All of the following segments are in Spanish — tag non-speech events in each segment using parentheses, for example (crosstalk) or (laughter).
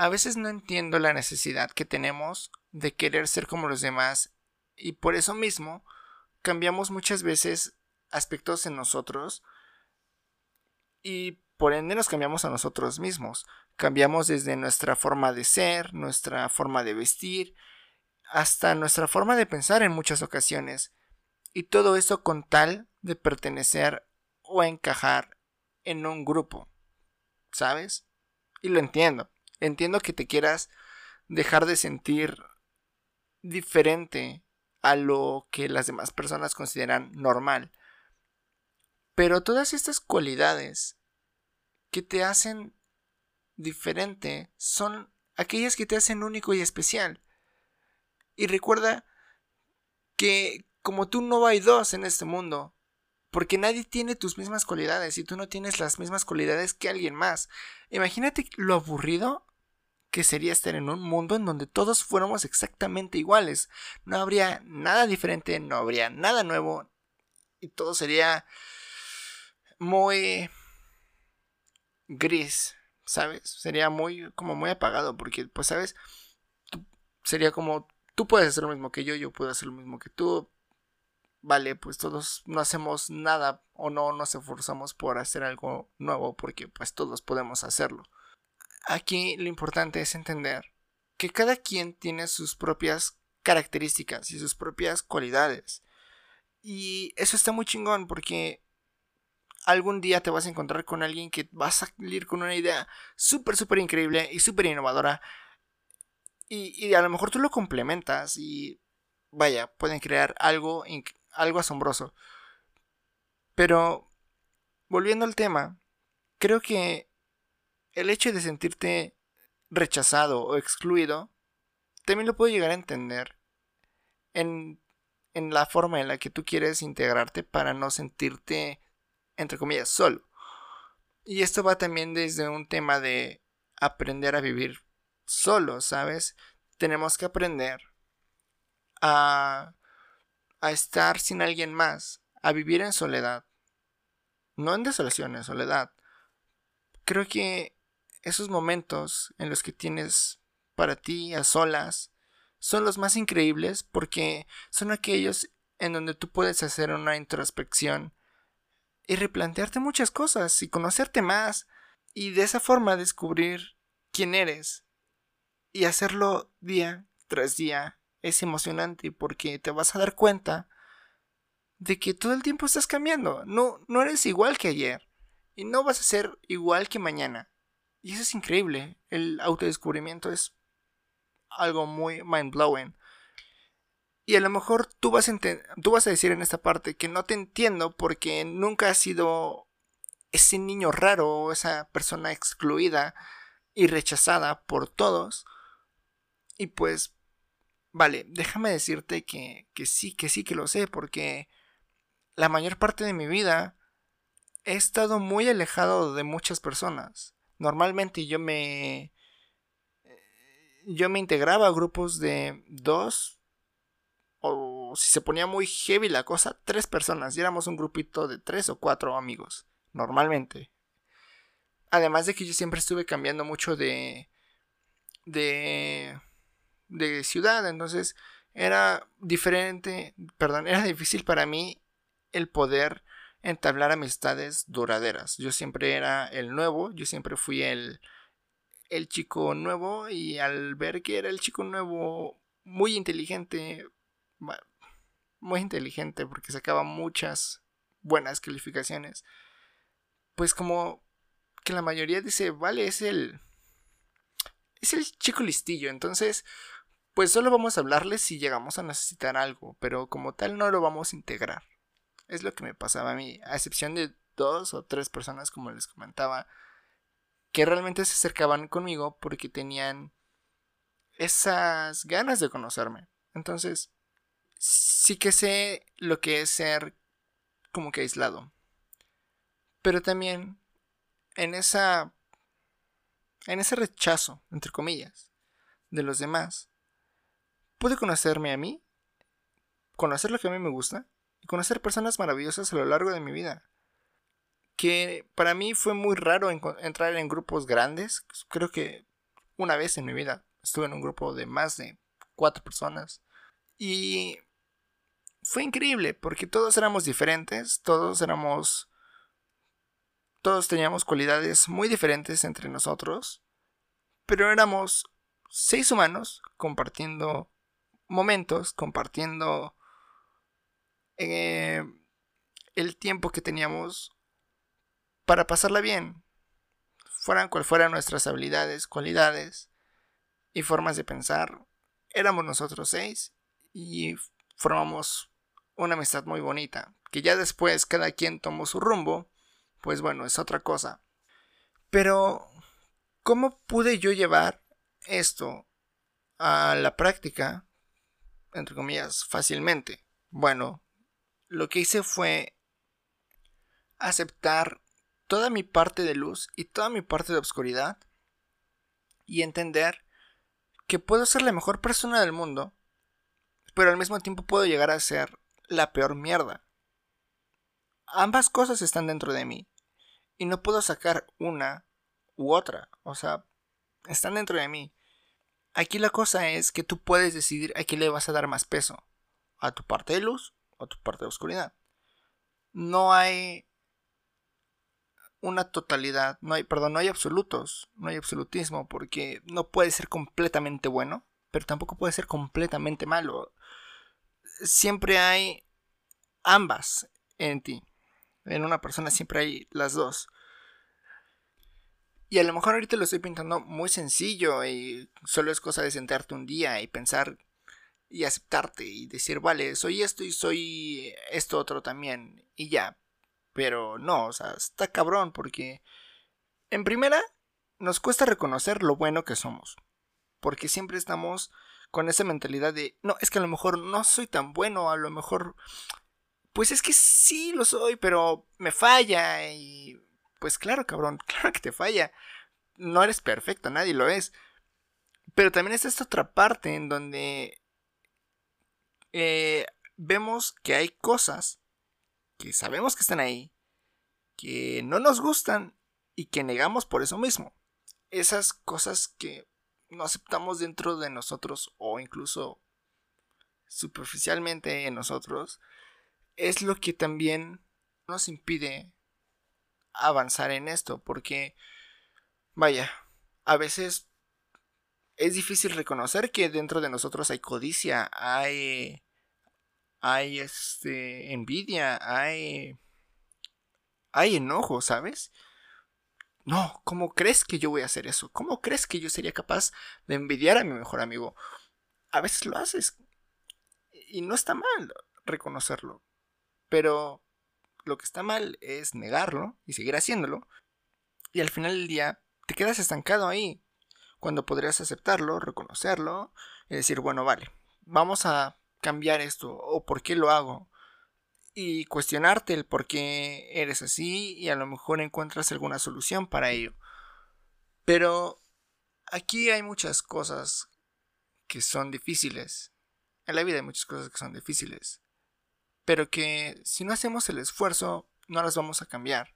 a veces no entiendo la necesidad que tenemos de querer ser como los demás y por eso mismo cambiamos muchas veces aspectos en nosotros y por ende nos cambiamos a nosotros mismos. Cambiamos desde nuestra forma de ser, nuestra forma de vestir, hasta nuestra forma de pensar en muchas ocasiones. Y todo eso con tal de pertenecer o encajar en un grupo. ¿Sabes? Y lo entiendo. Entiendo que te quieras dejar de sentir diferente a lo que las demás personas consideran normal. Pero todas estas cualidades que te hacen diferente son aquellas que te hacen único y especial. Y recuerda que como tú no hay dos en este mundo, porque nadie tiene tus mismas cualidades y tú no tienes las mismas cualidades que alguien más. Imagínate lo aburrido que sería estar en un mundo en donde todos fuéramos exactamente iguales. No habría nada diferente, no habría nada nuevo y todo sería muy gris, ¿sabes? Sería muy como muy apagado porque pues sabes, sería como tú puedes hacer lo mismo que yo, yo puedo hacer lo mismo que tú. Vale, pues todos no hacemos nada o no nos esforzamos por hacer algo nuevo porque pues todos podemos hacerlo. Aquí lo importante es entender que cada quien tiene sus propias características y sus propias cualidades. Y eso está muy chingón porque algún día te vas a encontrar con alguien que va a salir con una idea súper, súper increíble y súper innovadora. Y, a lo mejor tú lo complementas y vaya, pueden crear algo, algo asombroso. Pero, volviendo al tema, creo que el hecho de sentirte rechazado o excluido, también lo puedo llegar a entender en, en la forma en la que tú quieres integrarte para no sentirte, entre comillas, solo. Y esto va también desde un tema de aprender a vivir solo, ¿sabes? Tenemos que aprender a, a estar sin alguien más, a vivir en soledad. No en desolación, en soledad. Creo que esos momentos en los que tienes para ti a solas son los más increíbles porque son aquellos en donde tú puedes hacer una introspección y replantearte muchas cosas y conocerte más y de esa forma descubrir quién eres y hacerlo día tras día es emocionante porque te vas a dar cuenta de que todo el tiempo estás cambiando. No, no eres igual que ayer y no vas a ser igual que mañana. Y eso es increíble. El autodescubrimiento es algo muy mind blowing. Y a lo mejor tú vas, a tú vas a decir en esta parte que no te entiendo porque nunca has sido ese niño raro o esa persona excluida y rechazada por todos. Y pues, vale, déjame decirte que, que sí, que sí que lo sé porque la mayor parte de mi vida he estado muy alejado de muchas personas normalmente yo me yo me integraba a grupos de dos o si se ponía muy heavy la cosa, tres personas. Y éramos un grupito de tres o cuatro amigos, normalmente. Además de que yo siempre estuve cambiando mucho de de de ciudad, entonces era diferente, perdón, era difícil para mí el poder entablar amistades duraderas. Yo siempre era el nuevo, yo siempre fui el, el chico nuevo y al ver que era el chico nuevo muy inteligente, muy inteligente porque sacaba muchas buenas calificaciones, pues como que la mayoría dice, vale, es el... Es el chico listillo, entonces pues solo vamos a hablarle si llegamos a necesitar algo, pero como tal no lo vamos a integrar. Es lo que me pasaba a mí, a excepción de dos o tres personas, como les comentaba, que realmente se acercaban conmigo porque tenían esas ganas de conocerme. Entonces, sí que sé lo que es ser como que aislado. Pero también en esa en ese rechazo, entre comillas, de los demás, pude conocerme a mí, conocer lo que a mí me gusta y conocer personas maravillosas a lo largo de mi vida. Que para mí fue muy raro entrar en grupos grandes. Creo que una vez en mi vida. Estuve en un grupo de más de cuatro personas. Y fue increíble porque todos éramos diferentes, todos éramos... Todos teníamos cualidades muy diferentes entre nosotros, pero éramos seis humanos compartiendo momentos, compartiendo eh, el tiempo que teníamos para pasarla bien, fueran cual fueran nuestras habilidades, cualidades y formas de pensar, éramos nosotros seis y formamos una amistad muy bonita, que ya después cada quien tomó su rumbo, pues bueno, es otra cosa. Pero, ¿cómo pude yo llevar esto a la práctica, entre comillas, fácilmente? Bueno, lo que hice fue aceptar toda mi parte de luz y toda mi parte de oscuridad y entender que puedo ser la mejor persona del mundo, pero al mismo tiempo puedo llegar a ser la peor mierda. Ambas cosas están dentro de mí y no puedo sacar una u otra, o sea, están dentro de mí. Aquí la cosa es que tú puedes decidir a qué le vas a dar más peso, a tu parte de luz o tu parte de oscuridad. No hay una totalidad, no hay, perdón, no hay absolutos, no hay absolutismo, porque no puede ser completamente bueno, pero tampoco puede ser completamente malo. Siempre hay ambas en ti. En una persona siempre hay las dos. Y a lo mejor ahorita lo estoy pintando muy sencillo y solo es cosa de sentarte un día y pensar y aceptarte y decir, vale, soy esto y soy esto otro también y ya. Pero no, o sea, está cabrón porque en primera nos cuesta reconocer lo bueno que somos. Porque siempre estamos con esa mentalidad de, no, es que a lo mejor no soy tan bueno, a lo mejor, pues es que sí lo soy, pero me falla y, pues claro, cabrón, (laughs) claro que te falla. No eres perfecto, nadie lo es. Pero también está esta otra parte en donde eh, vemos que hay cosas que sabemos que están ahí, que no nos gustan y que negamos por eso mismo. Esas cosas que no aceptamos dentro de nosotros o incluso superficialmente en nosotros, es lo que también nos impide avanzar en esto, porque, vaya, a veces es difícil reconocer que dentro de nosotros hay codicia, hay hay este envidia, hay hay enojo, ¿sabes? No, ¿cómo crees que yo voy a hacer eso? ¿Cómo crees que yo sería capaz de envidiar a mi mejor amigo? A veces lo haces y no está mal reconocerlo, pero lo que está mal es negarlo y seguir haciéndolo y al final del día te quedas estancado ahí cuando podrías aceptarlo, reconocerlo y decir, bueno, vale, vamos a cambiar esto o por qué lo hago y cuestionarte el por qué eres así y a lo mejor encuentras alguna solución para ello. Pero aquí hay muchas cosas que son difíciles. En la vida hay muchas cosas que son difíciles. Pero que si no hacemos el esfuerzo no las vamos a cambiar.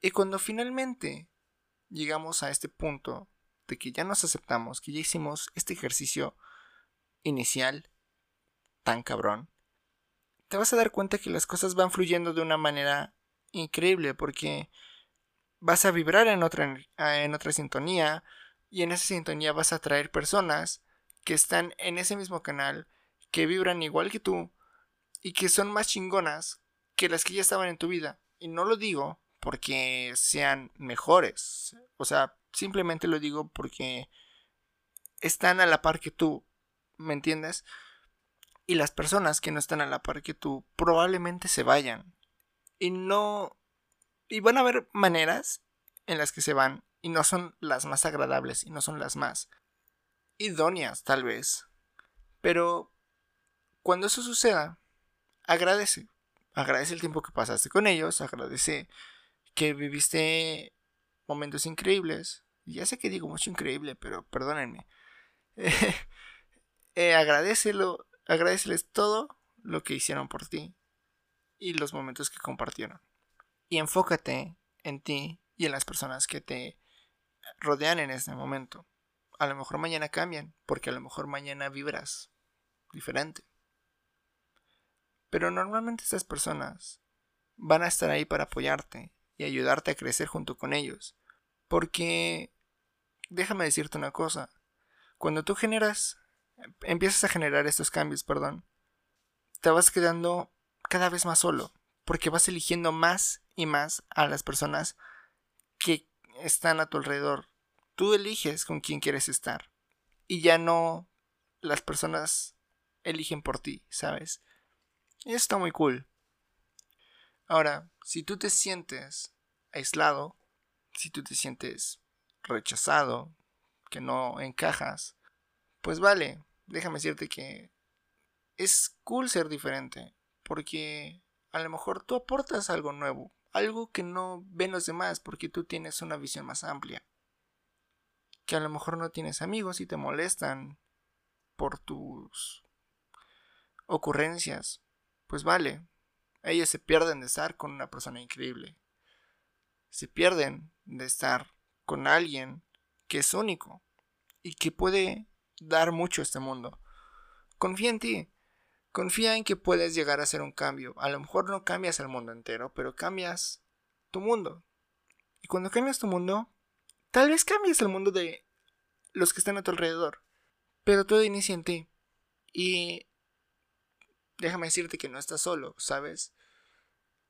Y cuando finalmente llegamos a este punto de que ya nos aceptamos, que ya hicimos este ejercicio inicial, tan cabrón, te vas a dar cuenta que las cosas van fluyendo de una manera increíble porque vas a vibrar en otra, en otra sintonía y en esa sintonía vas a atraer personas que están en ese mismo canal, que vibran igual que tú y que son más chingonas que las que ya estaban en tu vida. Y no lo digo porque sean mejores, o sea, simplemente lo digo porque están a la par que tú, ¿me entiendes? y las personas que no están a la par que tú probablemente se vayan. Y no... Y van a haber maneras en las que se van y no son las más agradables y no son las más idóneas tal vez. Pero cuando eso suceda, agradece. Agradece el tiempo que pasaste con ellos, agradece que viviste momentos increíbles. Ya sé que digo mucho increíble, pero perdónenme. (laughs) eh, agradecelo Agradeceles todo lo que hicieron por ti y los momentos que compartieron. Y enfócate en ti y en las personas que te rodean en este momento. a lo mejor mañana cambian, porque a lo mejor mañana vibras diferente. Pero normalmente estas personas van a estar ahí para apoyarte y ayudarte a crecer junto con ellos. Porque, déjame decirte una cosa, cuando tú generas, empiezas a generar estos cambios, perdón, te vas quedando cada vez más solo, porque vas eligiendo más y más a las personas que están a tu alrededor. Tú eliges con quién quieres estar y ya no las personas eligen por ti, ¿sabes? Y está muy cool. Ahora, si tú te sientes aislado, si tú te sientes rechazado, que no encajas, pues vale, déjame decirte que es cool ser diferente, porque a lo mejor tú aportas algo nuevo, algo que no ven los demás, porque tú tienes una visión más amplia. Que a lo mejor no tienes amigos y te molestan por tus ocurrencias. Pues vale, ellos se pierden de estar con una persona increíble. Se pierden de estar con alguien que es único y que puede dar mucho a este mundo. Confía en ti. Confía en que puedes llegar a hacer un cambio. A lo mejor no cambias el mundo entero, pero cambias tu mundo. Y cuando cambias tu mundo, tal vez cambies el mundo de los que están a tu alrededor. Pero todo inicia en ti. Y déjame decirte que no estás solo, ¿sabes?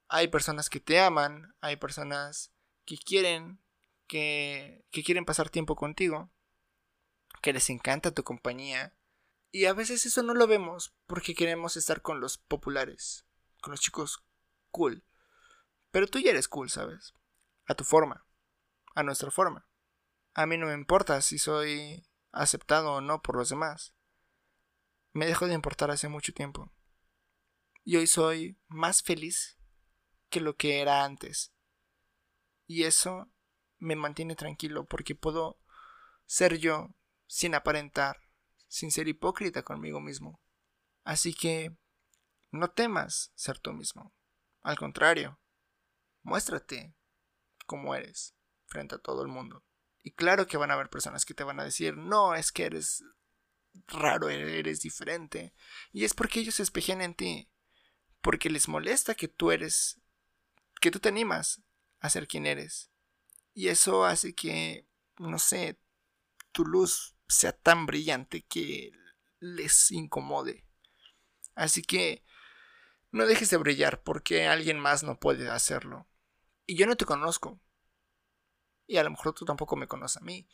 Hay personas que te aman, hay personas que quieren que, quieren pasar tiempo contigo, que les encanta tu compañía, y a veces eso no lo vemos porque queremos estar con los populares, con los chicos cool. Pero tú ya eres cool, ¿sabes? A tu forma, a nuestra forma. A mí no me importa si soy aceptado o no por los demás. Me dejó de importar hace mucho tiempo. Y hoy soy más feliz que lo que era antes. Y eso me mantiene tranquilo porque puedo ser yo sin aparentar sin ser hipócrita conmigo mismo. Así que no temas ser tú mismo. Al contrario, muéstrate como eres frente a todo el mundo. Y claro que van a haber personas que te van a decir, no, es que eres raro, eres diferente. Y es porque ellos se espejan en ti. Porque les molesta que tú eres, que tú te animas a ser quien eres. Y eso hace que, no sé, tu luz sea tan brillante que les incomode. Así que no dejes de brillar porque alguien más no puede hacerlo. Y yo no te conozco. Y a lo mejor tú tampoco me conoces a mí.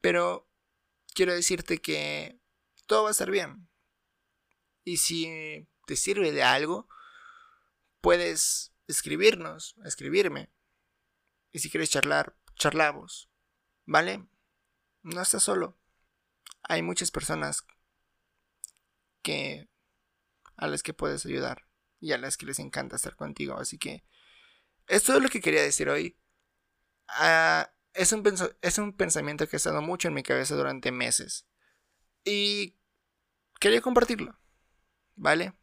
Pero quiero decirte que todo va a estar bien. Y si te sirve de algo, puedes escribirnos, escribirme. Y si quieres charlar, charlamos. ¿Vale? no estás solo. Hay muchas personas que a las que puedes ayudar y a las que les encanta estar contigo. Así que esto es lo que quería decir hoy. Ah, es, un es un pensamiento que ha estado mucho en mi cabeza durante meses. Y quería compartirlo. ¿Vale?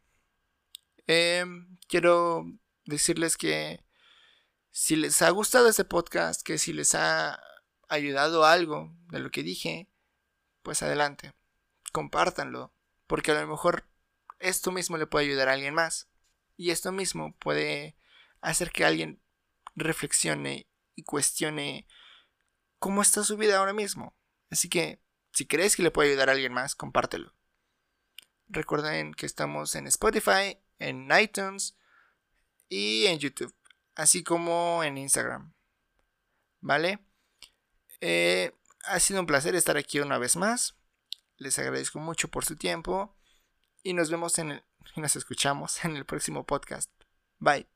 Em, quiero decirles que si les ha gustado este podcast, que si les ha ayudado algo de lo que dije, pues adelante, compártanlo, porque a lo mejor esto mismo le puede ayudar a alguien más. Y esto mismo puede hacer que alguien reflexione y cuestione cómo está su vida ahora mismo. Así que, si crees que le puede ayudar a alguien más, compártelo. Recuerden que estamos en Spotify, en iTunes y en YouTube, así como en Instagram. ¿Vale? Eh, ha sido un placer estar aquí una vez más. Les agradezco mucho por su tiempo y nos vemos en el, y nos escuchamos (laughs) en el próximo podcast. Bye.